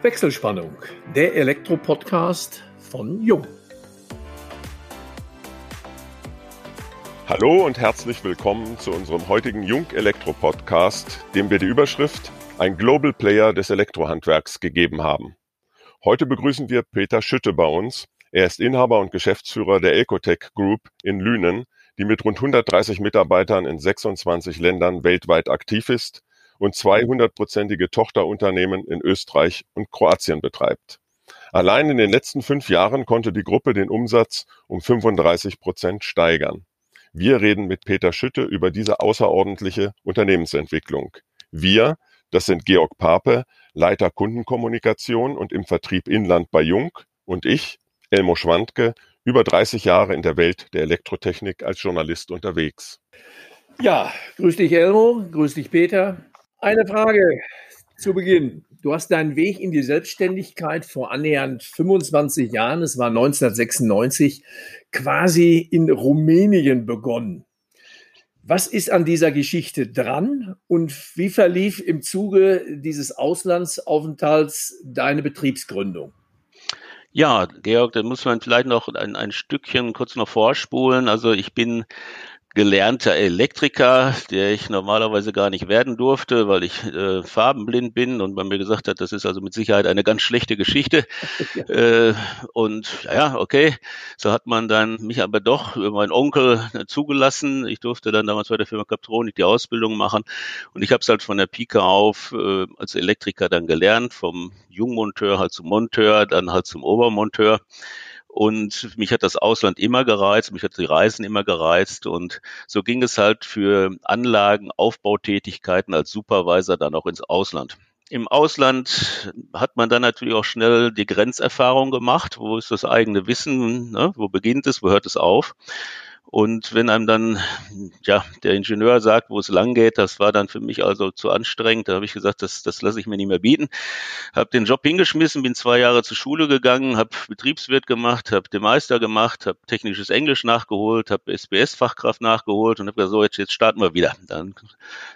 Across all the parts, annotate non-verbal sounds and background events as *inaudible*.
Wechselspannung, der Elektro-Podcast von Jung. Hallo und herzlich willkommen zu unserem heutigen Jung Elektro Podcast, dem wir die Überschrift Ein Global Player des Elektrohandwerks gegeben haben. Heute begrüßen wir Peter Schütte bei uns. Er ist Inhaber und Geschäftsführer der Ecotech Group in Lünen, die mit rund 130 Mitarbeitern in 26 Ländern weltweit aktiv ist und 200-prozentige Tochterunternehmen in Österreich und Kroatien betreibt. Allein in den letzten fünf Jahren konnte die Gruppe den Umsatz um 35 Prozent steigern. Wir reden mit Peter Schütte über diese außerordentliche Unternehmensentwicklung. Wir, das sind Georg Pape, Leiter Kundenkommunikation und im Vertrieb Inland bei Jung und ich, Elmo Schwandke, über 30 Jahre in der Welt der Elektrotechnik als Journalist unterwegs. Ja, grüß dich Elmo, grüß dich Peter. Eine Frage zu Beginn. Du hast deinen Weg in die Selbstständigkeit vor annähernd 25 Jahren, es war 1996, quasi in Rumänien begonnen. Was ist an dieser Geschichte dran und wie verlief im Zuge dieses Auslandsaufenthalts deine Betriebsgründung? Ja, Georg, da muss man vielleicht noch ein, ein Stückchen kurz noch vorspulen. Also ich bin gelernter Elektriker, der ich normalerweise gar nicht werden durfte, weil ich äh, farbenblind bin und man mir gesagt hat, das ist also mit Sicherheit eine ganz schlechte Geschichte. *laughs* äh, und ja, okay, so hat man dann mich aber doch über meinen Onkel äh, zugelassen. Ich durfte dann damals bei der Firma Captronik die Ausbildung machen und ich habe es halt von der Pike auf äh, als Elektriker dann gelernt, vom Jungmonteur halt zum Monteur, dann halt zum Obermonteur. Und mich hat das Ausland immer gereizt, mich hat die Reisen immer gereizt. Und so ging es halt für Anlagen, Aufbautätigkeiten als Supervisor dann auch ins Ausland. Im Ausland hat man dann natürlich auch schnell die Grenzerfahrung gemacht. Wo ist das eigene Wissen? Ne? Wo beginnt es? Wo hört es auf? Und wenn einem dann ja der Ingenieur sagt, wo es lang geht, das war dann für mich also zu anstrengend. Da habe ich gesagt, das, das lasse ich mir nicht mehr bieten. Habe den Job hingeschmissen, bin zwei Jahre zur Schule gegangen, habe Betriebswirt gemacht, habe den Meister gemacht, habe technisches Englisch nachgeholt, habe SBS-Fachkraft nachgeholt und habe gesagt, so jetzt, jetzt starten wir wieder. Dann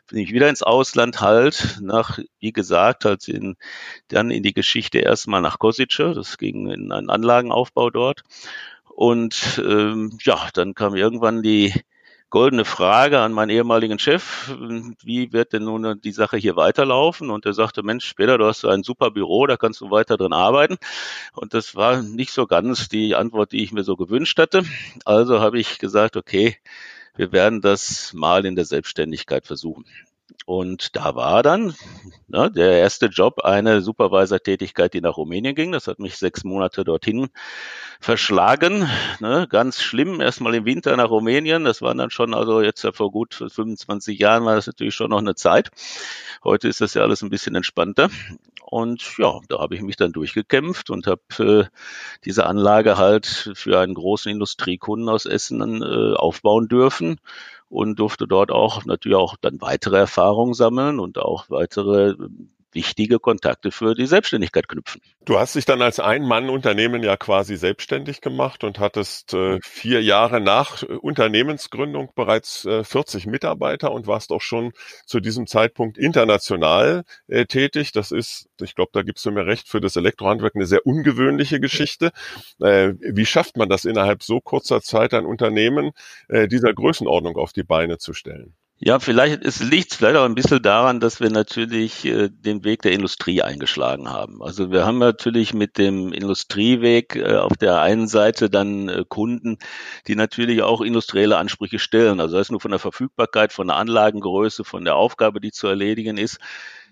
bin ich wieder ins Ausland halt, nach, wie gesagt, halt in, dann in die Geschichte erstmal nach Kosice. Das ging in einen Anlagenaufbau dort und ähm, ja, dann kam irgendwann die goldene Frage an meinen ehemaligen Chef, wie wird denn nun die Sache hier weiterlaufen? Und er sagte, Mensch, später, du hast ein super Büro, da kannst du weiter drin arbeiten. Und das war nicht so ganz die Antwort, die ich mir so gewünscht hatte. Also habe ich gesagt, okay, wir werden das mal in der Selbstständigkeit versuchen. Und da war dann ne, der erste Job eine Supervisor-Tätigkeit, die nach Rumänien ging. Das hat mich sechs Monate dorthin verschlagen. Ne, ganz schlimm. Erstmal im Winter nach Rumänien. Das waren dann schon, also jetzt vor gut 25 Jahren war das natürlich schon noch eine Zeit. Heute ist das ja alles ein bisschen entspannter. Und ja, da habe ich mich dann durchgekämpft und habe äh, diese Anlage halt für einen großen Industriekunden aus Essen äh, aufbauen dürfen und durfte dort auch natürlich auch dann weitere Erfahrungen sammeln und auch weitere wichtige Kontakte für die Selbstständigkeit knüpfen. Du hast dich dann als Ein-Mann-Unternehmen ja quasi selbstständig gemacht und hattest äh, vier Jahre nach äh, Unternehmensgründung bereits äh, 40 Mitarbeiter und warst auch schon zu diesem Zeitpunkt international äh, tätig. Das ist, ich glaube, da gibst du mir recht, für das Elektrohandwerk eine sehr ungewöhnliche Geschichte. Äh, wie schafft man das innerhalb so kurzer Zeit, ein Unternehmen äh, dieser Größenordnung auf die Beine zu stellen? Ja, vielleicht es liegt vielleicht auch ein bisschen daran, dass wir natürlich äh, den Weg der Industrie eingeschlagen haben. Also wir haben natürlich mit dem Industrieweg äh, auf der einen Seite dann äh, Kunden, die natürlich auch industrielle Ansprüche stellen. Also das ist nur von der Verfügbarkeit, von der Anlagengröße, von der Aufgabe, die zu erledigen ist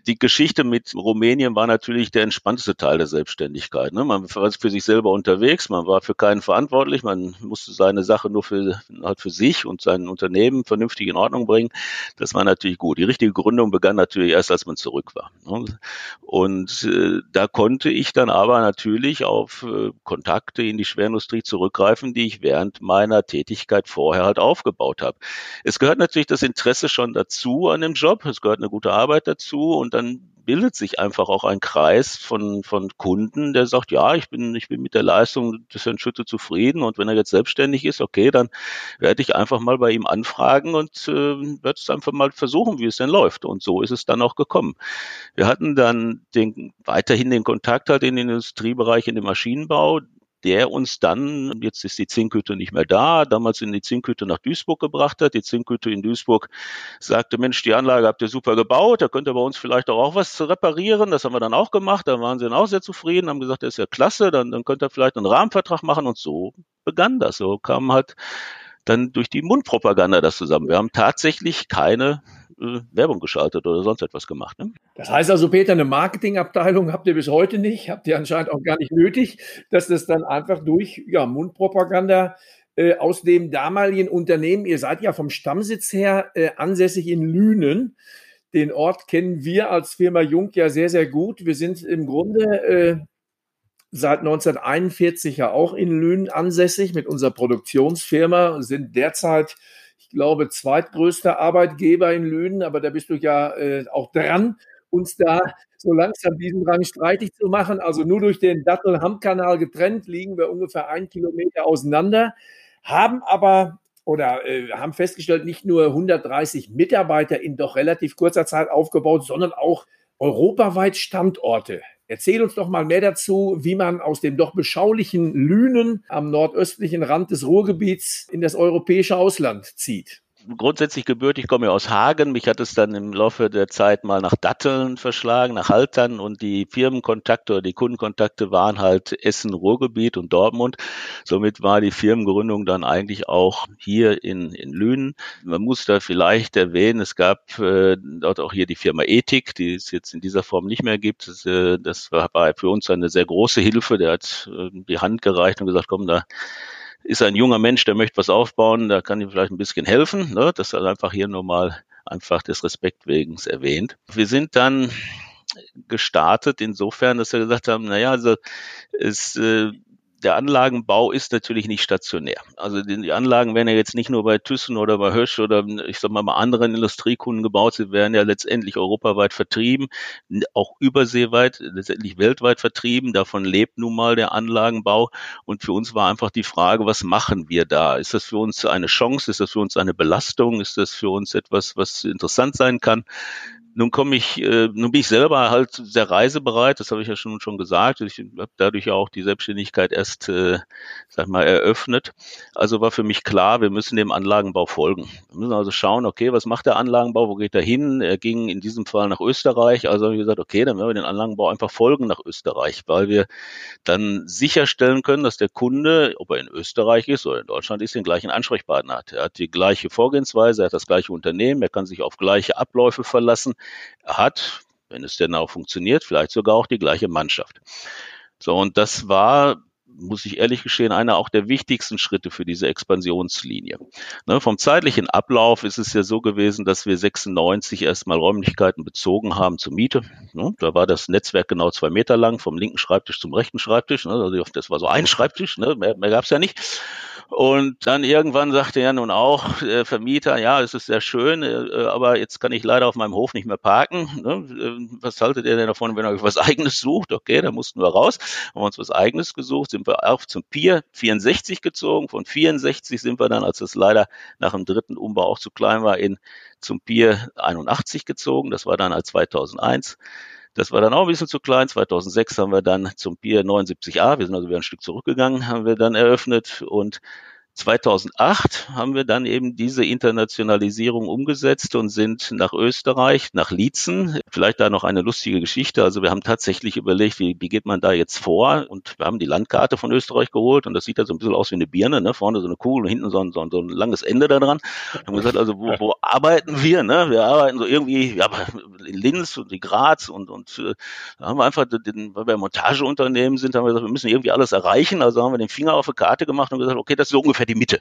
die Geschichte mit Rumänien war natürlich der entspannteste Teil der Selbstständigkeit. Ne? Man war für sich selber unterwegs, man war für keinen verantwortlich, man musste seine Sache nur für, halt für sich und sein Unternehmen vernünftig in Ordnung bringen. Das war natürlich gut. Die richtige Gründung begann natürlich erst, als man zurück war. Ne? Und äh, da konnte ich dann aber natürlich auf äh, Kontakte in die Schwerindustrie zurückgreifen, die ich während meiner Tätigkeit vorher halt aufgebaut habe. Es gehört natürlich das Interesse schon dazu an dem Job, es gehört eine gute Arbeit dazu und dann bildet sich einfach auch ein Kreis von, von Kunden, der sagt, ja, ich bin, ich bin mit der Leistung des Herrn Schütte zufrieden und wenn er jetzt selbstständig ist, okay, dann werde ich einfach mal bei ihm anfragen und äh, werde es einfach mal versuchen, wie es denn läuft. Und so ist es dann auch gekommen. Wir hatten dann den, weiterhin den Kontakt halt in den Industriebereich, in den Maschinenbau der uns dann, jetzt ist die Zinkhütte nicht mehr da, damals in die Zinkhütte nach Duisburg gebracht hat. Die Zinkhütte in Duisburg sagte, Mensch, die Anlage habt ihr super gebaut, da könnt ihr bei uns vielleicht auch, was reparieren. Das haben wir dann auch gemacht, da waren sie dann auch sehr zufrieden, haben gesagt, das ist ja klasse, dann, dann könnt ihr vielleicht einen Rahmenvertrag machen und so begann das. So kam halt dann durch die Mundpropaganda das zusammen. Wir haben tatsächlich keine äh, Werbung geschaltet oder sonst etwas gemacht. Ne? Das heißt also, Peter, eine Marketingabteilung habt ihr bis heute nicht, habt ihr anscheinend auch gar nicht nötig, dass das dann einfach durch ja, Mundpropaganda äh, aus dem damaligen Unternehmen, ihr seid ja vom Stammsitz her äh, ansässig in Lünen. Den Ort kennen wir als Firma Jung ja sehr, sehr gut. Wir sind im Grunde äh, seit 1941 ja auch in Lünen ansässig mit unserer Produktionsfirma, sind derzeit glaube, zweitgrößter Arbeitgeber in Lünen, aber da bist du ja äh, auch dran, uns da so langsam diesen Rang streitig zu machen. Also nur durch den Dattel-Hamm-Kanal getrennt liegen wir ungefähr einen Kilometer auseinander, haben aber oder äh, haben festgestellt, nicht nur 130 Mitarbeiter in doch relativ kurzer Zeit aufgebaut, sondern auch europaweit Standorte. Erzähl uns doch mal mehr dazu, wie man aus dem doch beschaulichen Lünen am nordöstlichen Rand des Ruhrgebiets in das europäische Ausland zieht grundsätzlich gebürtig, komme ja aus Hagen. Mich hat es dann im Laufe der Zeit mal nach Datteln verschlagen, nach Haltern und die Firmenkontakte oder die Kundenkontakte waren halt Essen, Ruhrgebiet und Dortmund. Somit war die Firmengründung dann eigentlich auch hier in, in Lünen. Man muss da vielleicht erwähnen, es gab äh, dort auch hier die Firma Ethik, die es jetzt in dieser Form nicht mehr gibt. Das, äh, das war für uns eine sehr große Hilfe. Der hat äh, die Hand gereicht und gesagt, komm, da ist ein junger Mensch, der möchte was aufbauen, da kann ihm vielleicht ein bisschen helfen. Ne? Das ist einfach hier nur mal einfach des Respekt wegen erwähnt. Wir sind dann gestartet insofern, dass wir gesagt haben, naja, also es äh, der Anlagenbau ist natürlich nicht stationär. Also die, Anlagen werden ja jetzt nicht nur bei Thyssen oder bei Hösch oder ich sag mal bei anderen Industriekunden gebaut, sie werden ja letztendlich europaweit vertrieben, auch überseeweit, letztendlich weltweit vertrieben. Davon lebt nun mal der Anlagenbau. Und für uns war einfach die Frage, was machen wir da? Ist das für uns eine Chance? Ist das für uns eine Belastung? Ist das für uns etwas, was interessant sein kann? Nun komme ich, äh, nun bin ich selber halt sehr reisebereit, das habe ich ja schon schon gesagt. Ich habe dadurch ja auch die Selbstständigkeit erst, äh, sag mal, eröffnet. Also war für mich klar, wir müssen dem Anlagenbau folgen. Wir müssen also schauen, okay, was macht der Anlagenbau, wo geht er hin? Er ging in diesem Fall nach Österreich. Also habe ich gesagt, okay, dann werden wir den Anlagenbau einfach folgen nach Österreich, weil wir dann sicherstellen können, dass der Kunde, ob er in Österreich ist oder in Deutschland ist, den gleichen Ansprechpartner hat. Er hat die gleiche Vorgehensweise, er hat das gleiche Unternehmen, er kann sich auf gleiche Abläufe verlassen hat, wenn es denn auch funktioniert, vielleicht sogar auch die gleiche Mannschaft. So, und das war muss ich ehrlich gestehen, einer auch der wichtigsten Schritte für diese Expansionslinie. Ne, vom zeitlichen Ablauf ist es ja so gewesen, dass wir 96 erstmal Räumlichkeiten bezogen haben zur Miete. Ne, da war das Netzwerk genau zwei Meter lang, vom linken Schreibtisch zum rechten Schreibtisch. Ne, also das war so ein Schreibtisch, ne, mehr, mehr gab es ja nicht. Und dann irgendwann sagte er nun auch, der Vermieter, ja, es ist sehr schön, äh, aber jetzt kann ich leider auf meinem Hof nicht mehr parken. Ne? Äh, was haltet ihr denn davon, wenn ihr euch was *laughs* Eigenes sucht? Okay, da mussten wir raus, haben uns was Eigenes gesucht, sind wir auch zum Pier 64 gezogen. Von 64 sind wir dann, als es leider nach dem dritten Umbau auch zu klein war, in zum Pier 81 gezogen. Das war dann als 2001. Das war dann auch ein bisschen zu klein. 2006 haben wir dann zum Pier 79a, wir sind also wieder ein Stück zurückgegangen, haben wir dann eröffnet und 2008 haben wir dann eben diese Internationalisierung umgesetzt und sind nach Österreich, nach Liezen. Vielleicht da noch eine lustige Geschichte. Also wir haben tatsächlich überlegt, wie, wie geht man da jetzt vor? Und wir haben die Landkarte von Österreich geholt und das sieht da so ein bisschen aus wie eine Birne, ne? Vorne so eine Kugel und hinten so ein, so ein, so ein langes Ende da dran. Wir haben gesagt, also wo, wo arbeiten wir? Ne? Wir arbeiten so irgendwie ja, in Linz und in Graz und, und äh, da haben wir einfach, den, weil wir Montageunternehmen sind, haben wir gesagt, wir müssen irgendwie alles erreichen. Also haben wir den Finger auf die Karte gemacht und gesagt, okay, das ist so ungefähr die Mitte.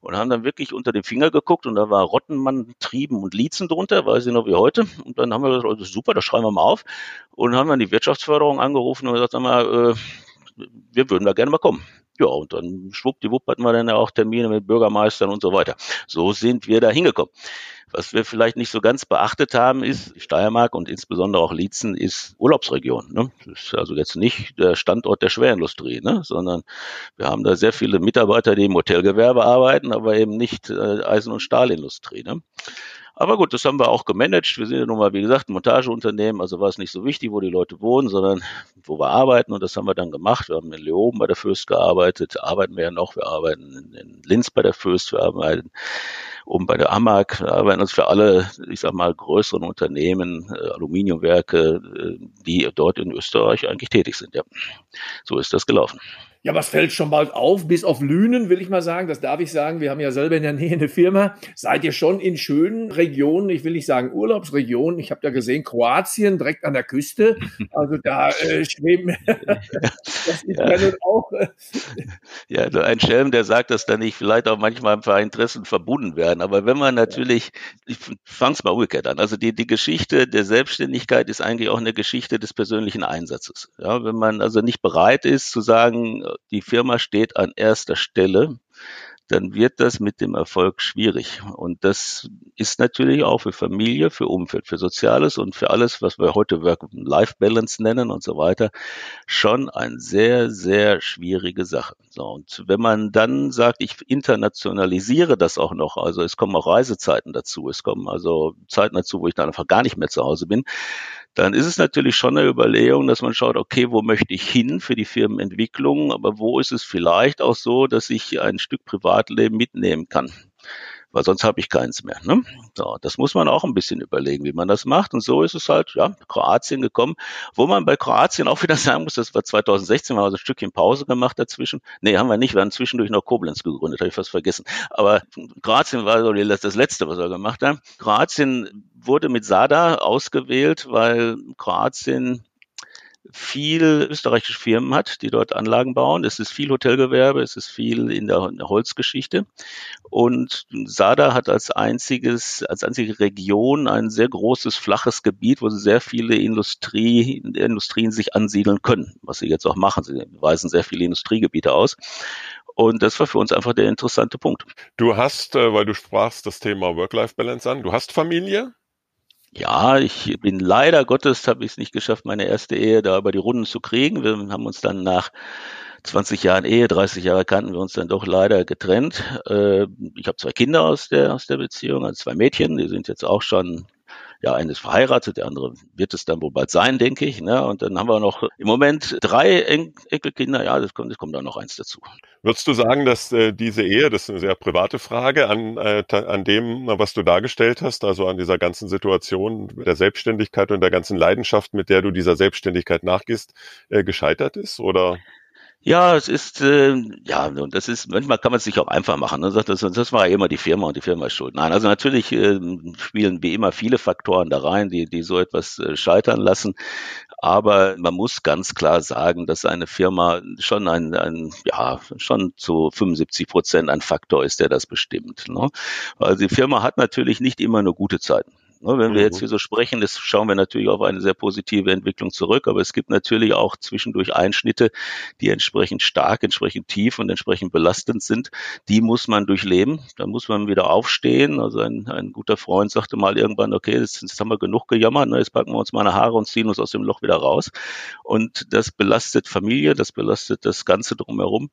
Und haben dann wirklich unter den Finger geguckt und da war Rottenmann, Trieben und Liezen drunter, weiß ich noch wie heute. Und dann haben wir gesagt, oh, super, das schreiben wir mal auf. Und haben dann die Wirtschaftsförderung angerufen und gesagt, sag mal, äh, wir würden da gerne mal kommen. Ja, und dann schwuppdiwupp hatten wir dann ja auch Termine mit Bürgermeistern und so weiter. So sind wir da hingekommen. Was wir vielleicht nicht so ganz beachtet haben, ist, Steiermark und insbesondere auch Lietzen ist Urlaubsregion. Ne? Das ist also jetzt nicht der Standort der Schwerindustrie, ne? sondern wir haben da sehr viele Mitarbeiter, die im Hotelgewerbe arbeiten, aber eben nicht äh, Eisen- und Stahlindustrie. Ne? Aber gut, das haben wir auch gemanagt. Wir sind ja nun mal, wie gesagt, ein Montageunternehmen, also war es nicht so wichtig, wo die Leute wohnen, sondern wo wir arbeiten und das haben wir dann gemacht. Wir haben in Leoben bei der Fürst gearbeitet, arbeiten wir ja noch, wir arbeiten in Linz bei der Fürst, wir arbeiten oben bei der AMAG, wir arbeiten uns für alle, ich sag mal, größeren Unternehmen, äh, Aluminiumwerke, äh, die dort in Österreich eigentlich tätig sind. Ja, so ist das gelaufen. Ja, was fällt schon bald auf? Bis auf Lünen will ich mal sagen, das darf ich sagen. Wir haben ja selber in der Nähe eine Firma. Seid ihr schon in schönen Regionen? Ich will nicht sagen Urlaubsregionen. Ich habe da gesehen, Kroatien direkt an der Küste. *laughs* Also da äh, schweben. *laughs* das ist ja. ja auch. Äh, ja, also ein Schelm, der sagt, dass da nicht vielleicht auch manchmal ein paar Interessen verbunden werden. Aber wenn man natürlich, ich fange es mal umgekehrt an. Also die, die Geschichte der Selbstständigkeit ist eigentlich auch eine Geschichte des persönlichen Einsatzes. Ja, wenn man also nicht bereit ist zu sagen, die Firma steht an erster Stelle, dann wird das mit dem Erfolg schwierig. Und das ist natürlich auch für Familie, für Umfeld, für Soziales und für alles, was wir heute Work-Life-Balance nennen und so weiter, schon eine sehr, sehr schwierige Sache. So, und wenn man dann sagt, ich internationalisiere das auch noch, also es kommen auch Reisezeiten dazu, es kommen also Zeiten dazu, wo ich dann einfach gar nicht mehr zu Hause bin, dann ist es natürlich schon eine Überlegung, dass man schaut, okay, wo möchte ich hin für die Firmenentwicklung, aber wo ist es vielleicht auch so, dass ich ein Stück Privatleben mitnehmen kann weil sonst habe ich keins mehr. Ne? So, das muss man auch ein bisschen überlegen, wie man das macht. Und so ist es halt, ja, Kroatien gekommen, wo man bei Kroatien auch wieder *laughs* sagen muss, das war 2016, wir haben also ein Stückchen Pause gemacht dazwischen. Nee, haben wir nicht, wir haben zwischendurch noch Koblenz gegründet, habe ich fast vergessen. Aber Kroatien war so das Letzte, was wir gemacht haben. Kroatien wurde mit Sada ausgewählt, weil Kroatien viel österreichische Firmen hat, die dort Anlagen bauen. Es ist viel Hotelgewerbe, es ist viel in der, Holzgeschichte. Und Sada hat als einziges, als einzige Region ein sehr großes, flaches Gebiet, wo sehr viele Industrie, Industrien sich ansiedeln können, was sie jetzt auch machen. Sie weisen sehr viele Industriegebiete aus. Und das war für uns einfach der interessante Punkt. Du hast, äh, weil du sprachst das Thema Work-Life-Balance an, du hast Familie? Ja, ich bin leider Gottes, habe ich es nicht geschafft, meine erste Ehe da über die Runden zu kriegen. Wir haben uns dann nach 20 Jahren Ehe, 30 Jahre kannten wir uns dann doch leider getrennt. Äh, ich habe zwei Kinder aus der, aus der Beziehung, also zwei Mädchen, die sind jetzt auch schon ja, eine ist verheiratet, der andere wird es dann wohl bald sein, denke ich. Ne? Und dann haben wir noch im Moment drei en Enkelkinder. Ja, das kommt, es kommt dann noch eins dazu. Würdest du sagen, dass äh, diese Ehe, das ist eine sehr private Frage, an, äh, an dem, was du dargestellt hast, also an dieser ganzen Situation der Selbstständigkeit und der ganzen Leidenschaft, mit der du dieser Selbstständigkeit nachgehst, äh, gescheitert ist? Oder? Ja, es ist, äh, ja, und das ist, manchmal kann man es sich auch einfach machen. Ne? Sagt, das, das war ja immer die Firma und die Firma ist schuld. Nein, also natürlich äh, spielen wie immer viele Faktoren da rein, die, die so etwas äh, scheitern lassen. Aber man muss ganz klar sagen, dass eine Firma schon ein, ein ja, schon zu 75 Prozent ein Faktor ist, der das bestimmt. Ne? Also die Firma hat natürlich nicht immer nur gute Zeiten. Ne, wenn wir jetzt mhm. hier so sprechen, das schauen wir natürlich auf eine sehr positive Entwicklung zurück, aber es gibt natürlich auch zwischendurch Einschnitte, die entsprechend stark, entsprechend tief und entsprechend belastend sind. Die muss man durchleben. Da muss man wieder aufstehen. Also ein, ein guter Freund sagte mal irgendwann, okay, jetzt, jetzt haben wir genug gejammert, ne, jetzt packen wir uns meine Haare und ziehen uns aus dem Loch wieder raus. Und das belastet Familie, das belastet das Ganze drumherum.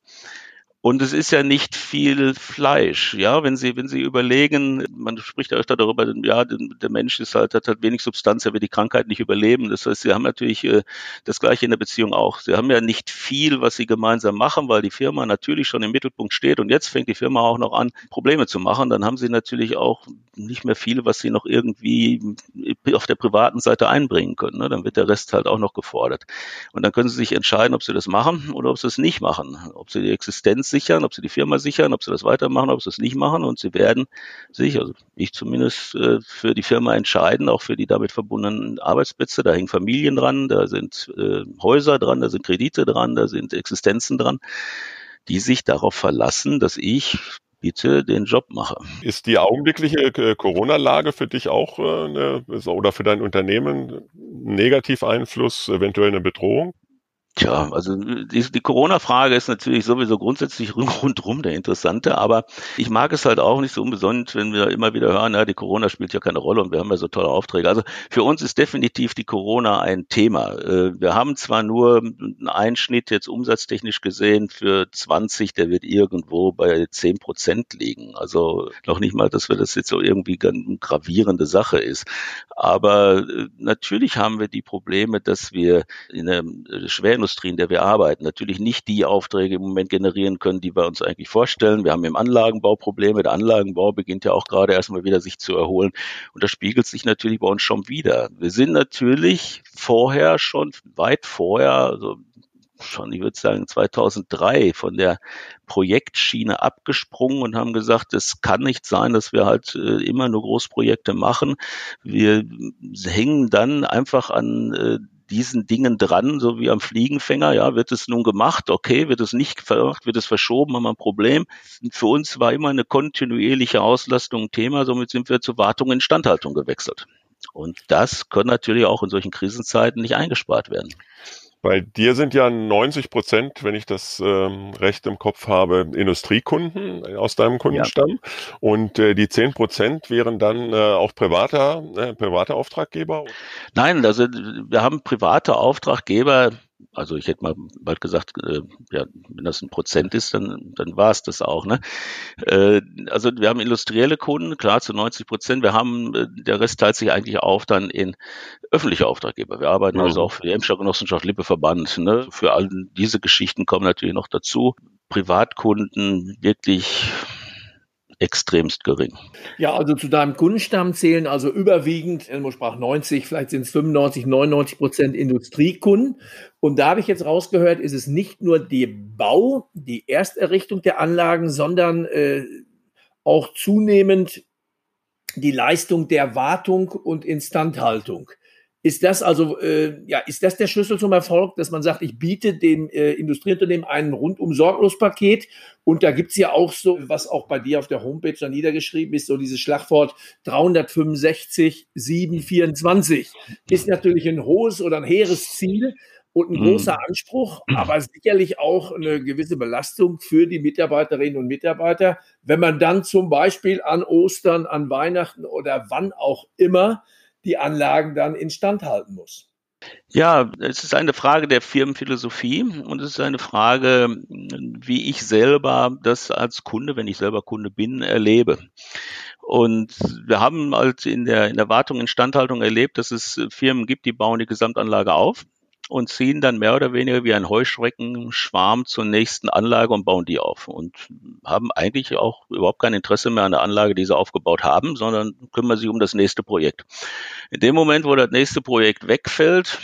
Und es ist ja nicht viel Fleisch, ja, wenn Sie, wenn Sie überlegen, man spricht ja öfter darüber, ja, der Mensch ist halt, hat halt wenig Substanz, er wird die Krankheit nicht überleben. Das heißt, Sie haben natürlich äh, das Gleiche in der Beziehung auch. Sie haben ja nicht viel, was Sie gemeinsam machen, weil die Firma natürlich schon im Mittelpunkt steht und jetzt fängt die Firma auch noch an, Probleme zu machen. Dann haben Sie natürlich auch nicht mehr viel, was Sie noch irgendwie auf der privaten Seite einbringen können. Ne? Dann wird der Rest halt auch noch gefordert. Und dann können Sie sich entscheiden, ob Sie das machen oder ob Sie es nicht machen, ob Sie die Existenz sichern, ob sie die Firma sichern, ob sie das weitermachen, ob sie es nicht machen. Und sie werden sich, also ich zumindest, äh, für die Firma entscheiden, auch für die damit verbundenen Arbeitsplätze. Da hängen Familien dran, da sind äh, Häuser dran, da sind Kredite dran, da sind Existenzen dran, die sich darauf verlassen, dass ich bitte den Job mache. Ist die augenblickliche äh, Corona-Lage für dich auch eine, oder für dein Unternehmen ein Negativeinfluss, eventuell eine Bedrohung? Tja, also die, die Corona-Frage ist natürlich sowieso grundsätzlich *laughs* rundherum der interessante, aber ich mag es halt auch nicht so unbesonders, wenn wir immer wieder hören, ja, die Corona spielt ja keine Rolle und wir haben ja so tolle Aufträge. Also für uns ist definitiv die Corona ein Thema. Äh, wir haben zwar nur einen Einschnitt jetzt umsatztechnisch gesehen für 20, der wird irgendwo bei 10 Prozent liegen. Also noch nicht mal, dass wir das jetzt so irgendwie eine gravierende Sache ist. Aber äh, natürlich haben wir die Probleme, dass wir in der schweren Industrie, in der wir arbeiten, natürlich nicht die Aufträge im Moment generieren können, die wir uns eigentlich vorstellen. Wir haben im Anlagenbau Probleme. Der Anlagenbau beginnt ja auch gerade erstmal wieder sich zu erholen. Und das spiegelt sich natürlich bei uns schon wieder. Wir sind natürlich vorher schon, weit vorher, also schon, ich würde sagen, 2003 von der Projektschiene abgesprungen und haben gesagt, es kann nicht sein, dass wir halt äh, immer nur Großprojekte machen. Wir hängen dann einfach an äh, diesen Dingen dran, so wie am Fliegenfänger. Ja, wird es nun gemacht? Okay, wird es nicht gemacht? Wird es verschoben? Haben wir ein Problem? Für uns war immer eine kontinuierliche Auslastung ein Thema. Somit sind wir zur Wartung und Instandhaltung gewechselt. Und das kann natürlich auch in solchen Krisenzeiten nicht eingespart werden. Bei dir sind ja 90 Prozent, wenn ich das ähm, recht im Kopf habe, Industriekunden aus deinem Kundenstamm. Ja. Und äh, die 10 Prozent wären dann äh, auch privater, äh, private Auftraggeber? Nein, also wir haben private Auftraggeber, also ich hätte mal bald gesagt, äh, ja, wenn das ein Prozent ist, dann, dann war es das auch. Ne? Äh, also wir haben industrielle Kunden, klar zu 90 Prozent. Wir haben, äh, der Rest teilt sich eigentlich auf dann in öffentliche Auftraggeber. Wir arbeiten mhm. also auch für die Emscher Genossenschaft Lippe Verband. Ne? Für all diese Geschichten kommen natürlich noch dazu. Privatkunden wirklich extremst gering. Ja, also zu deinem Kundenstamm zählen also überwiegend, Elmo sprach 90, vielleicht sind es 95, 99 Prozent Industriekunden. Und da habe ich jetzt rausgehört, ist es nicht nur der Bau, die Ersterrichtung der Anlagen, sondern äh, auch zunehmend die Leistung der Wartung und Instandhaltung. Ist das also, äh, ja, ist das der Schlüssel zum Erfolg, dass man sagt, ich biete dem äh, Industrieunternehmen ein rundum sorglos Paket? Und da gibt's ja auch so, was auch bei dir auf der Homepage da niedergeschrieben ist, so dieses Schlagwort 365 724 ist natürlich ein hohes oder ein hehres Ziel und ein großer mhm. Anspruch, *clears throat* aber sicherlich auch eine gewisse Belastung für die Mitarbeiterinnen und Mitarbeiter, wenn man dann zum Beispiel an Ostern, an Weihnachten oder wann auch immer die Anlagen dann instand halten muss. Ja, es ist eine Frage der Firmenphilosophie und es ist eine Frage, wie ich selber das als Kunde, wenn ich selber Kunde bin, erlebe. Und wir haben halt in der, in der Wartung, Instandhaltung erlebt, dass es Firmen gibt, die bauen die Gesamtanlage auf und ziehen dann mehr oder weniger wie ein Heuschreckenschwarm zur nächsten Anlage und bauen die auf und haben eigentlich auch überhaupt kein Interesse mehr an der Anlage, die sie aufgebaut haben, sondern kümmern sich um das nächste Projekt. In dem Moment, wo das nächste Projekt wegfällt,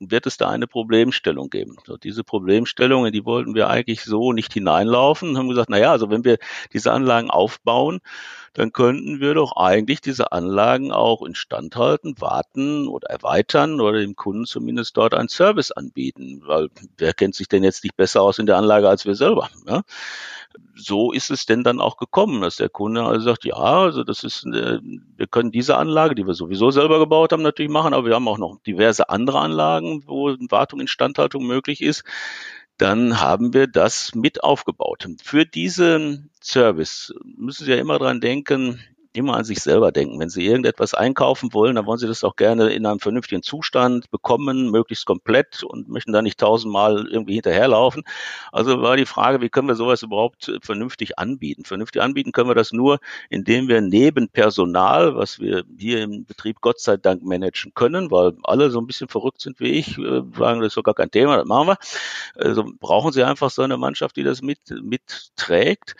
wird es da eine Problemstellung geben. So, diese Problemstellung, in die wollten wir eigentlich so nicht hineinlaufen, haben gesagt, na ja, also wenn wir diese Anlagen aufbauen, dann könnten wir doch eigentlich diese Anlagen auch instand halten, warten oder erweitern oder dem Kunden zumindest dort einen Service anbieten, weil wer kennt sich denn jetzt nicht besser aus in der Anlage als wir selber? Ja? so ist es denn dann auch gekommen, dass der Kunde also sagt, ja, also das ist, äh, wir können diese Anlage, die wir sowieso selber gebaut haben, natürlich machen, aber wir haben auch noch diverse andere Anlagen, wo Wartung, Instandhaltung möglich ist. Dann haben wir das mit aufgebaut. Für diesen Service müssen Sie ja immer dran denken, immer an sich selber denken. Wenn Sie irgendetwas einkaufen wollen, dann wollen Sie das auch gerne in einem vernünftigen Zustand bekommen, möglichst komplett und möchten da nicht tausendmal irgendwie hinterherlaufen. Also war die Frage, wie können wir sowas überhaupt vernünftig anbieten? Vernünftig anbieten können wir das nur, indem wir neben Personal, was wir hier im Betrieb Gott sei Dank managen können, weil alle so ein bisschen verrückt sind wie ich, äh, sagen, das ist doch gar kein Thema, das machen wir. Also brauchen Sie einfach so eine Mannschaft, die das mit, mitträgt,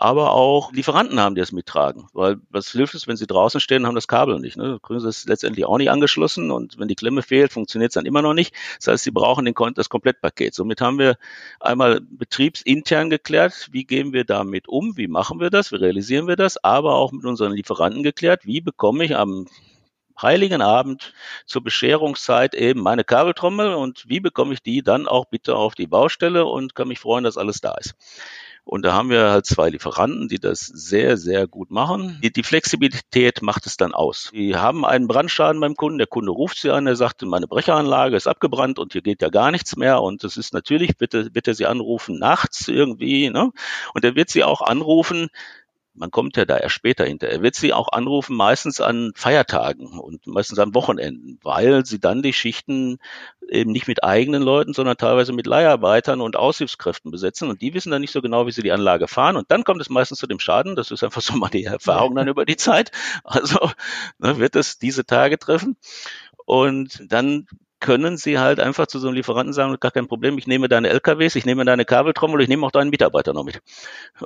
aber auch Lieferanten haben, die das mittragen, weil was hilft es, wenn sie draußen stehen haben das Kabel nicht? Ne? Kriegen sie es letztendlich auch nicht angeschlossen und wenn die Klemme fehlt, funktioniert es dann immer noch nicht. Das heißt, sie brauchen den, das Komplettpaket. Somit haben wir einmal betriebsintern geklärt, wie gehen wir damit um, wie machen wir das, wie realisieren wir das, aber auch mit unseren Lieferanten geklärt, wie bekomme ich am Heiligen Abend zur Bescherungszeit eben meine Kabeltrommel und wie bekomme ich die dann auch bitte auf die Baustelle und kann mich freuen, dass alles da ist. Und da haben wir halt zwei Lieferanten, die das sehr, sehr gut machen. Die, die Flexibilität macht es dann aus. Die haben einen Brandschaden beim Kunden, der Kunde ruft sie an, er sagt, meine Brecheranlage ist abgebrannt und hier geht ja gar nichts mehr. Und das ist natürlich, bitte, bitte sie anrufen nachts irgendwie. Ne? Und er wird sie auch anrufen, man kommt ja da erst später hinter. Er wird sie auch anrufen, meistens an Feiertagen und meistens an Wochenenden, weil sie dann die Schichten eben nicht mit eigenen Leuten, sondern teilweise mit Leiharbeitern und Aushilfskräften besetzen. Und die wissen dann nicht so genau, wie sie die Anlage fahren. Und dann kommt es meistens zu dem Schaden. Das ist einfach so mal die Erfahrung dann über die Zeit. Also ne, wird es diese Tage treffen. Und dann können sie halt einfach zu so einem Lieferanten sagen, gar kein Problem, ich nehme deine LKWs, ich nehme deine Kabeltrommel, ich nehme auch deinen Mitarbeiter noch mit.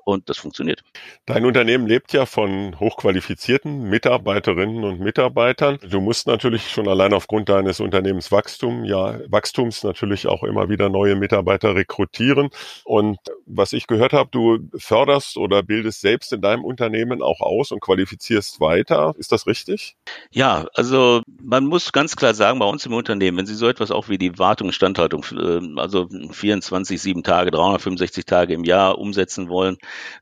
Und das funktioniert. Dein Unternehmen lebt ja von hochqualifizierten Mitarbeiterinnen und Mitarbeitern. Du musst natürlich schon allein aufgrund deines Unternehmenswachstums, ja, Wachstums natürlich auch immer wieder neue Mitarbeiter rekrutieren. Und was ich gehört habe, du förderst oder bildest selbst in deinem Unternehmen auch aus und qualifizierst weiter. Ist das richtig? Ja, also man muss ganz klar sagen, bei uns im Unternehmen, wenn Sie so etwas auch wie die Wartung, Instandhaltung, äh, also 24, 7 Tage, 365 Tage im Jahr umsetzen wollen,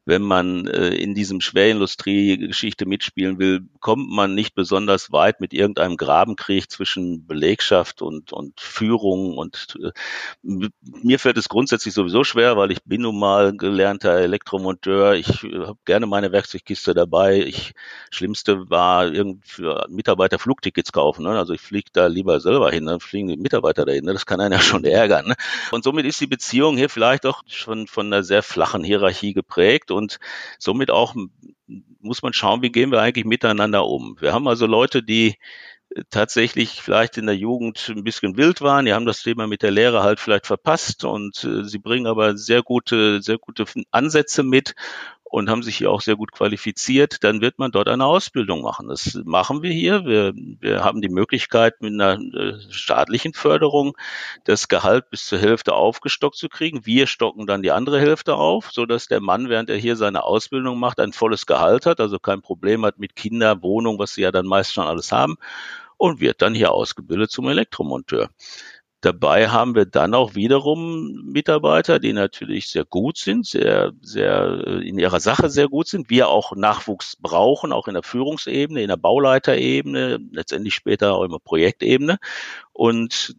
wenn man äh, in diesem Schwerindustrie-Geschichte mitspielen will, kommt man nicht besonders weit mit irgendeinem Grabenkrieg zwischen Belegschaft und, und Führung. Und äh, mir fällt es grundsätzlich sowieso schwer, weil ich bin nun mal gelernter Elektromonteur. Ich habe gerne meine Werkzeugkiste dabei. Ich Schlimmste war irgendwie für Mitarbeiter Flugtickets kaufen. Ne? Also ich fliege da lieber selber hin. Ne? Fliegen die Mitarbeiter dahin. Ne? Das kann einen ja schon ärgern. Ne? Und somit ist die Beziehung hier vielleicht auch schon von einer sehr flachen Hierarchie geprägt und somit auch muss man schauen, wie gehen wir eigentlich miteinander um. Wir haben also Leute, die tatsächlich vielleicht in der Jugend ein bisschen wild waren. Die haben das Thema mit der Lehre halt vielleicht verpasst und äh, sie bringen aber sehr gute, sehr gute Ansätze mit und haben sich hier auch sehr gut qualifiziert, dann wird man dort eine Ausbildung machen. Das machen wir hier. Wir, wir haben die Möglichkeit, mit einer äh, staatlichen Förderung das Gehalt bis zur Hälfte aufgestockt zu kriegen. Wir stocken dann die andere Hälfte auf, so dass der Mann, während er hier seine Ausbildung macht, ein volles Gehalt hat, also kein Problem hat mit Kinder, Wohnung, was sie ja dann meist schon alles haben und wird dann hier ausgebildet zum Elektromonteur. Dabei haben wir dann auch wiederum Mitarbeiter, die natürlich sehr gut sind, sehr, sehr äh, in ihrer Sache sehr gut sind. Wir auch Nachwuchs brauchen, auch in der Führungsebene, in der Bauleiterebene, letztendlich später auch in der Projektebene. Und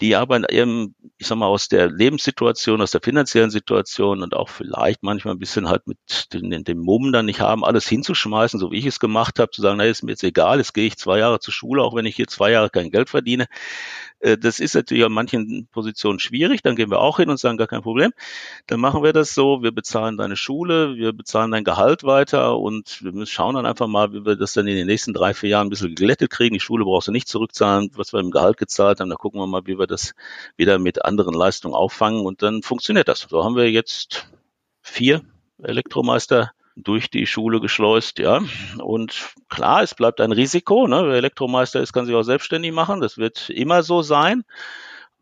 die aber eben, ich sag mal, aus der Lebenssituation, aus der finanziellen Situation und auch vielleicht manchmal ein bisschen halt mit den, dem Mumm dann nicht haben, alles hinzuschmeißen, so wie ich es gemacht habe, zu sagen, na, ist mir jetzt egal, jetzt gehe ich zwei Jahre zur Schule, auch wenn ich hier zwei Jahre kein Geld verdiene. Äh, das ist natürlich an manchen Positionen schwierig. Dann gehen wir auch hin und sagen, gar kein Problem. Dann machen wir das so, wir bezahlen deine Schule, wir bezahlen dein Gehalt weiter und wir schauen dann einfach mal, wie wir das dann in den nächsten drei, vier Jahren ein bisschen geglättet kriegen. Die Schule brauchst du nicht zurückzahlen, was wir im Gehalt gezahlt haben. Dann gucken wir mal, wie wir das wieder mit anderen Leistungen auffangen und dann funktioniert das. So haben wir jetzt vier Elektromeister durch die Schule geschleust, ja. Und klar, es bleibt ein Risiko. Ne? Wer Elektromeister ist, kann sich auch selbstständig machen. Das wird immer so sein.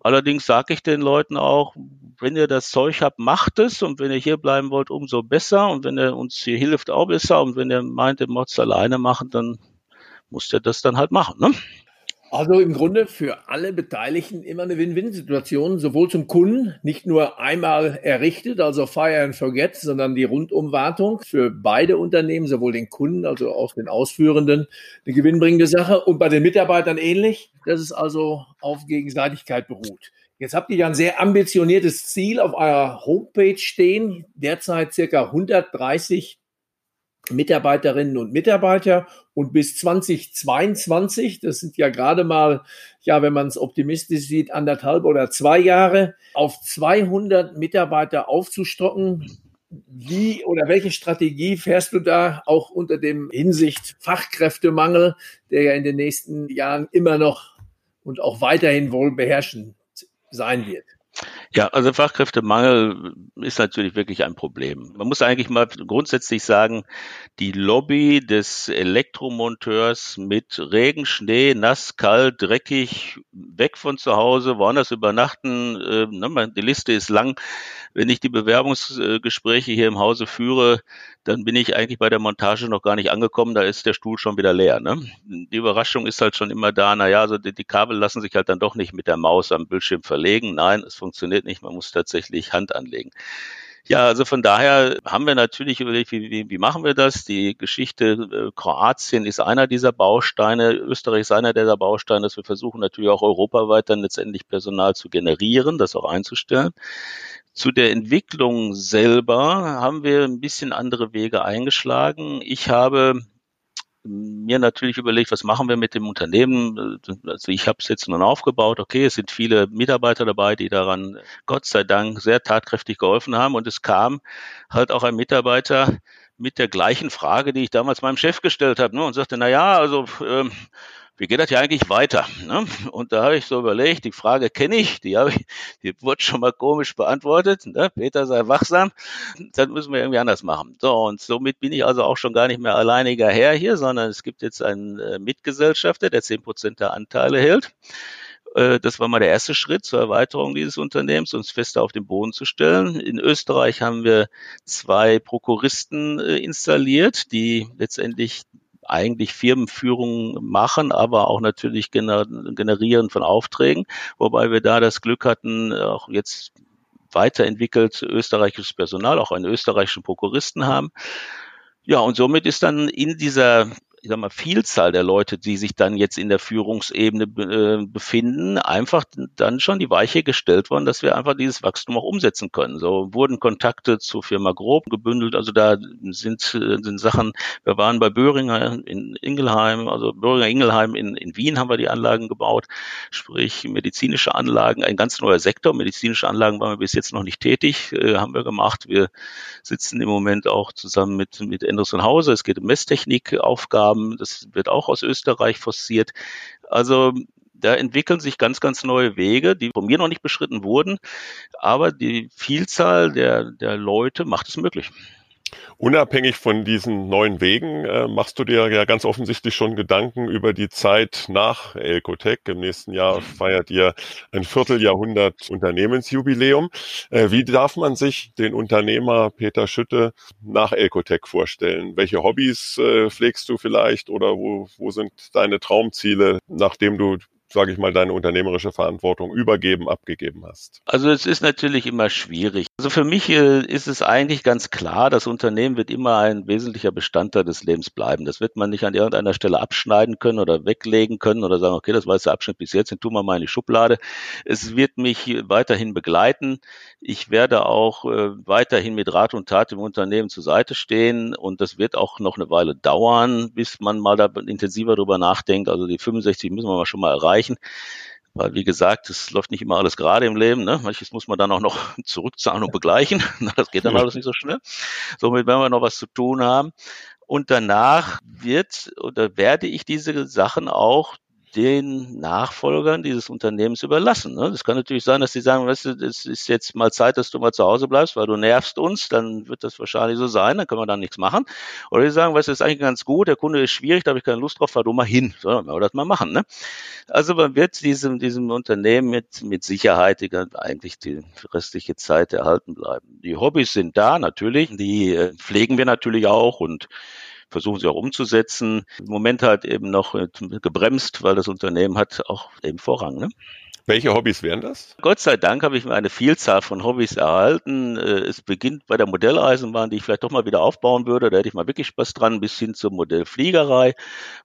Allerdings sage ich den Leuten auch, wenn ihr das Zeug habt, macht es. Und wenn ihr hier bleiben wollt, umso besser. Und wenn ihr uns hier hilft, auch besser. Und wenn ihr meint, ihr müsst es alleine machen, dann muss ihr das dann halt machen. Ne? Also im Grunde für alle Beteiligten immer eine Win-Win-Situation, sowohl zum Kunden, nicht nur einmal errichtet, also Fire and Forget, sondern die Rundumwartung für beide Unternehmen, sowohl den Kunden, also auch den Ausführenden, eine gewinnbringende Sache und bei den Mitarbeitern ähnlich, dass es also auf Gegenseitigkeit beruht. Jetzt habt ihr ja ein sehr ambitioniertes Ziel auf eurer Homepage stehen, derzeit circa 130 Mitarbeiterinnen und Mitarbeiter und bis 2022, das sind ja gerade mal, ja, wenn man es optimistisch sieht, anderthalb oder zwei Jahre, auf 200 Mitarbeiter aufzustocken. Wie oder welche Strategie fährst du da auch unter dem Hinsicht Fachkräftemangel, der ja in den nächsten Jahren immer noch und auch weiterhin wohl beherrschend sein wird? Ja, also Fachkräftemangel ist natürlich wirklich ein Problem. Man muss eigentlich mal grundsätzlich sagen, die Lobby des Elektromonteurs mit Regen, Schnee, nass, kalt, dreckig, weg von zu Hause, woanders übernachten, äh, ne, die Liste ist lang. Wenn ich die Bewerbungsgespräche hier im Hause führe, dann bin ich eigentlich bei der Montage noch gar nicht angekommen, da ist der Stuhl schon wieder leer. Ne? Die Überraschung ist halt schon immer da, naja, also die, die Kabel lassen sich halt dann doch nicht mit der Maus am Bildschirm verlegen. Nein, es funktioniert nicht, man muss tatsächlich Hand anlegen. Ja, also von daher haben wir natürlich überlegt, wie, wie, wie machen wir das? Die Geschichte äh, Kroatien ist einer dieser Bausteine, Österreich ist einer dieser Bausteine, dass wir versuchen natürlich auch europaweit dann letztendlich Personal zu generieren, das auch einzustellen. Zu der Entwicklung selber haben wir ein bisschen andere Wege eingeschlagen. Ich habe mir natürlich überlegt, was machen wir mit dem Unternehmen. Also ich habe es jetzt nun aufgebaut. Okay, es sind viele Mitarbeiter dabei, die daran Gott sei Dank sehr tatkräftig geholfen haben. Und es kam halt auch ein Mitarbeiter mit der gleichen Frage, die ich damals meinem Chef gestellt habe, ne, und sagte, na ja, also ähm, wie geht das ja eigentlich weiter? Ne? Und da habe ich so überlegt, die Frage kenne ich, die habe ich, die wurde schon mal komisch beantwortet. Ne? Peter sei wachsam, das müssen wir irgendwie anders machen. So, und somit bin ich also auch schon gar nicht mehr alleiniger Herr hier, sondern es gibt jetzt einen äh, Mitgesellschafter, der zehn Prozent der Anteile hält. Äh, das war mal der erste Schritt zur Erweiterung dieses Unternehmens, uns fester auf den Boden zu stellen. In Österreich haben wir zwei Prokuristen äh, installiert, die letztendlich eigentlich Firmenführung machen, aber auch natürlich generieren von Aufträgen, wobei wir da das Glück hatten, auch jetzt weiterentwickelt österreichisches Personal, auch einen österreichischen Prokuristen haben. Ja, und somit ist dann in dieser ich sag mal, Vielzahl der Leute, die sich dann jetzt in der Führungsebene äh, befinden, einfach dann schon die Weiche gestellt worden, dass wir einfach dieses Wachstum auch umsetzen können. So wurden Kontakte zur Firma Grob gebündelt. Also da sind, äh, sind Sachen, wir waren bei Böhringer in Ingelheim, also Böhringer Ingelheim in, in Wien haben wir die Anlagen gebaut, sprich medizinische Anlagen, ein ganz neuer Sektor. Medizinische Anlagen waren wir bis jetzt noch nicht tätig, äh, haben wir gemacht. Wir sitzen im Moment auch zusammen mit, mit Anderson Hause. Es geht um Messtechnikaufgaben haben. Das wird auch aus Österreich forciert. Also da entwickeln sich ganz, ganz neue Wege, die von mir noch nicht beschritten wurden. Aber die Vielzahl der, der Leute macht es möglich. Unabhängig von diesen neuen Wegen äh, machst du dir ja ganz offensichtlich schon Gedanken über die Zeit nach Elcotec. Im nächsten Jahr feiert ihr ein Vierteljahrhundert Unternehmensjubiläum. Äh, wie darf man sich den Unternehmer Peter Schütte nach Elcotec vorstellen? Welche Hobbys äh, pflegst du vielleicht oder wo, wo sind deine Traumziele, nachdem du sage ich mal, deine unternehmerische Verantwortung übergeben, abgegeben hast? Also es ist natürlich immer schwierig. Also für mich äh, ist es eigentlich ganz klar, das Unternehmen wird immer ein wesentlicher Bestandteil des Lebens bleiben. Das wird man nicht an irgendeiner Stelle abschneiden können oder weglegen können oder sagen, okay, das war jetzt der Abschnitt bis jetzt, den tun wir mal in die Schublade. Es wird mich weiterhin begleiten. Ich werde auch äh, weiterhin mit Rat und Tat im Unternehmen zur Seite stehen und das wird auch noch eine Weile dauern, bis man mal da intensiver drüber nachdenkt. Also die 65 müssen wir mal schon mal erreichen erreichen. Weil, wie gesagt, es läuft nicht immer alles gerade im Leben. Ne? Manches muss man dann auch noch *laughs* zurückzahlen und begleichen. *laughs* Das geht dann alles nicht so schnell. Somit werden wir noch was zu tun haben. Und danach wird oder werde ich diese Sachen auch den Nachfolgern dieses Unternehmens überlassen. Ne? Das kann natürlich sein, dass sie sagen, weißt du, es ist jetzt mal Zeit, dass du mal zu Hause bleibst, weil du nervst uns, dann wird das wahrscheinlich so sein, dann können wir dann nichts machen. Oder sie sagen, weißt du, das ist eigentlich ganz gut, der Kunde ist schwierig, da habe ich keine Lust drauf, fahr du mal hin. So, dann wir das mal machen. Ne? Also man wird diesem, diesem Unternehmen mit, mit Sicherheit die, eigentlich die restliche Zeit erhalten bleiben. Die Hobbys sind da natürlich, die äh, pflegen wir natürlich auch und versuchen sie auch umzusetzen. Im Moment halt eben noch gebremst, weil das Unternehmen hat auch eben Vorrang. Ne? Welche Hobbys wären das? Gott sei Dank habe ich mir eine Vielzahl von Hobbys erhalten. Äh, es beginnt bei der Modelleisenbahn, die ich vielleicht doch mal wieder aufbauen würde. Da hätte ich mal wirklich Spaß dran, bis hin zur Modellfliegerei,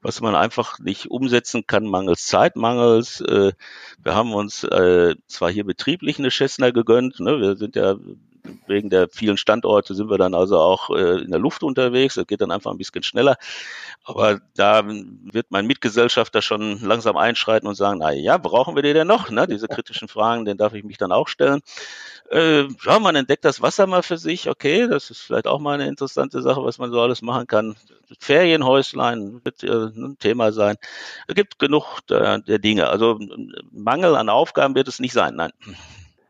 was man einfach nicht umsetzen kann, mangels Zeitmangels. Äh, wir haben uns äh, zwar hier betrieblich eine Cessna gegönnt. Ne? Wir sind ja wegen der vielen Standorte sind wir dann also auch äh, in der Luft unterwegs. Das geht dann einfach ein bisschen schneller. Aber da wird mein Mitgesellschafter schon langsam einschreiten und sagen, na ja, brauchen wir die denn noch? Ne? Diese kritischen Fragen, den darf ich mich dann auch stellen. Äh, ja, man entdeckt das Wasser mal für sich. Okay, das ist vielleicht auch mal eine interessante Sache, was man so alles machen kann. Ferienhäuslein wird äh, ein Thema sein. Es gibt genug der, der Dinge. Also Mangel an Aufgaben wird es nicht sein, nein.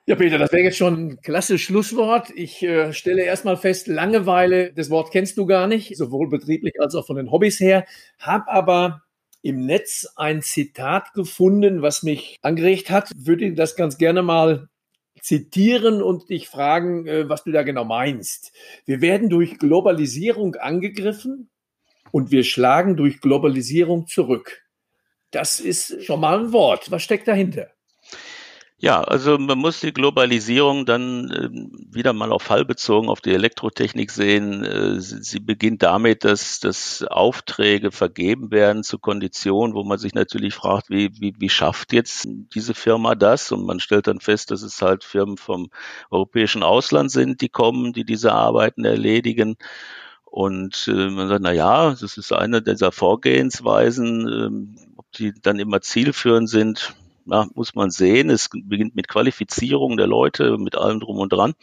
Ja, Peter, das wäre jetzt schon ein klasse Schlusswort. Ich äh, stelle erstmal fest, Langeweile, das Wort kennst du gar nicht, sowohl betrieblich als auch von den Hobbys her, Hab aber im Netz ein Zitat gefunden, was mich angeregt hat. Würde das ganz gerne mal zitieren und dich fragen, äh, was du da genau meinst. Wir werden durch Globalisierung angegriffen und wir schlagen durch Globalisierung zurück. Das ist schon mal ein Wort. Was steckt dahinter? Ja, also man muss die Globalisierung dann äh, wieder mal auf Fall bezogen auf die Elektrotechnik sehen. Äh, sie beginnt damit, dass, dass Aufträge vergeben werden zu Konditionen, wo man sich natürlich fragt, wie, wie, wie schafft jetzt diese Firma das? Und man stellt dann fest, dass es halt Firmen vom europäischen Ausland sind, die kommen, die diese Arbeiten erledigen. Und äh, man sagt, na ja, das ist eine dieser Vorgehensweisen, äh, ob die dann immer zielführend sind, ja, muss man sehen. Es beginnt mit Qualifizierung der Leute, mit allem drum und dran.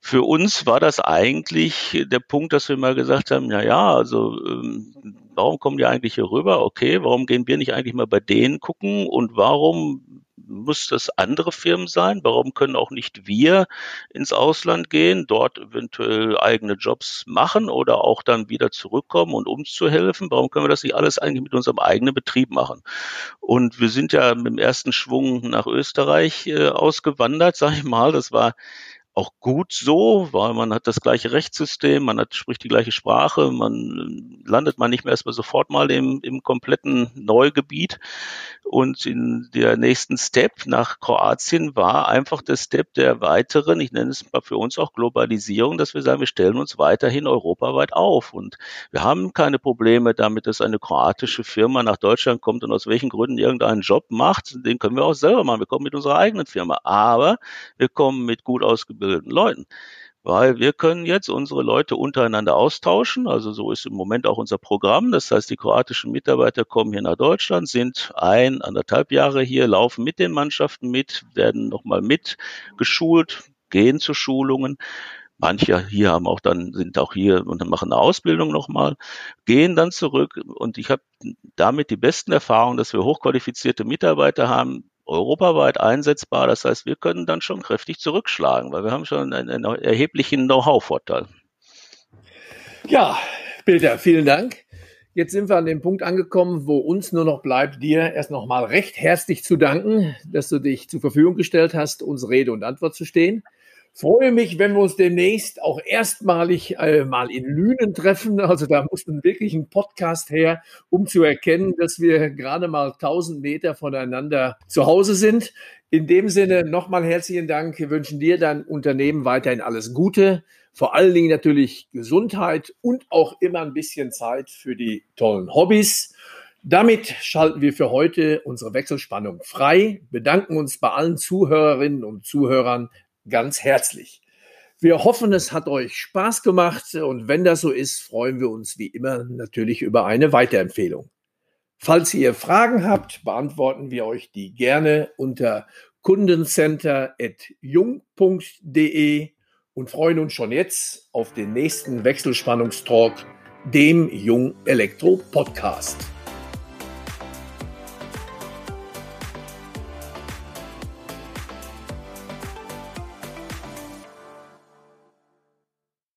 Für uns war das eigentlich der Punkt, dass wir mal gesagt haben, ja, ja, also ähm, warum kommen die eigentlich hier rüber? Okay, warum gehen wir nicht eigentlich mal bei denen gucken und warum muss das andere Firmen sein? Warum können auch nicht wir ins Ausland gehen, dort eventuell eigene Jobs machen oder auch dann wieder zurückkommen und uns zu helfen? Warum können wir das nicht alles eigentlich mit unserem eigenen Betrieb machen? Und wir sind ja mit dem ersten Schwung nach Österreich äh, ausgewandert, *laughs* sag ich mal. Das war auch gut so, weil man hat das gleiche Rechtssystem, man hat, spricht die gleiche Sprache, man landet man nicht mehr erstmal sofort mal im, im kompletten Neugebiet. Und in der nächsten Step nach Kroatien war einfach der Step der weiteren, ich nenne es mal für uns auch Globalisierung, dass wir sagen, wir stellen uns weiterhin europaweit auf. Und wir haben keine Probleme damit, dass eine kroatische Firma nach Deutschland kommt und aus welchen Gründen irgendeinen Job macht. Den können wir auch selber machen. Wir kommen mit unserer eigenen Firma. Aber wir kommen mit gut ausgebildeten Leuten weil wir können jetzt unsere Leute untereinander austauschen. Also so ist im Moment auch unser Programm. Das heißt, die kroatischen Mitarbeiter kommen hier nach Deutschland, sind ein, anderthalb Jahre hier, laufen mit den Mannschaften mit, werden nochmal mit geschult, gehen zu Schulungen. Manche hier haben auch dann, sind auch hier und machen eine Ausbildung nochmal, gehen dann zurück und ich habe damit die besten Erfahrungen, dass wir hochqualifizierte Mitarbeiter haben, europaweit einsetzbar. Das heißt, wir können dann schon kräftig zurückschlagen, weil wir haben schon einen, einen erheblichen Know-how-Vorteil. Ja, Peter, vielen Dank. Jetzt sind wir an dem Punkt angekommen, wo uns nur noch bleibt, dir erst nochmal recht herzlich zu danken, dass du dich zur Verfügung gestellt hast, uns Rede und Antwort zu stehen freue mich, wenn wir uns demnächst auch erstmalig äh, mal in Lünen treffen. Also da muss man wirklich ein Podcast her, um zu erkennen, dass wir gerade mal 1000 Meter voneinander zu Hause sind. In dem Sinne nochmal herzlichen Dank. Wir wünschen dir, dein Unternehmen weiterhin alles Gute. Vor allen Dingen natürlich Gesundheit und auch immer ein bisschen Zeit für die tollen Hobbys. Damit schalten wir für heute unsere Wechselspannung frei, bedanken uns bei allen Zuhörerinnen und Zuhörern ganz herzlich. Wir hoffen, es hat euch Spaß gemacht und wenn das so ist, freuen wir uns wie immer natürlich über eine Weiterempfehlung. Falls ihr Fragen habt, beantworten wir euch die gerne unter kundencenter.jung.de und freuen uns schon jetzt auf den nächsten Wechselspannungstalk, dem Jung Elektro Podcast.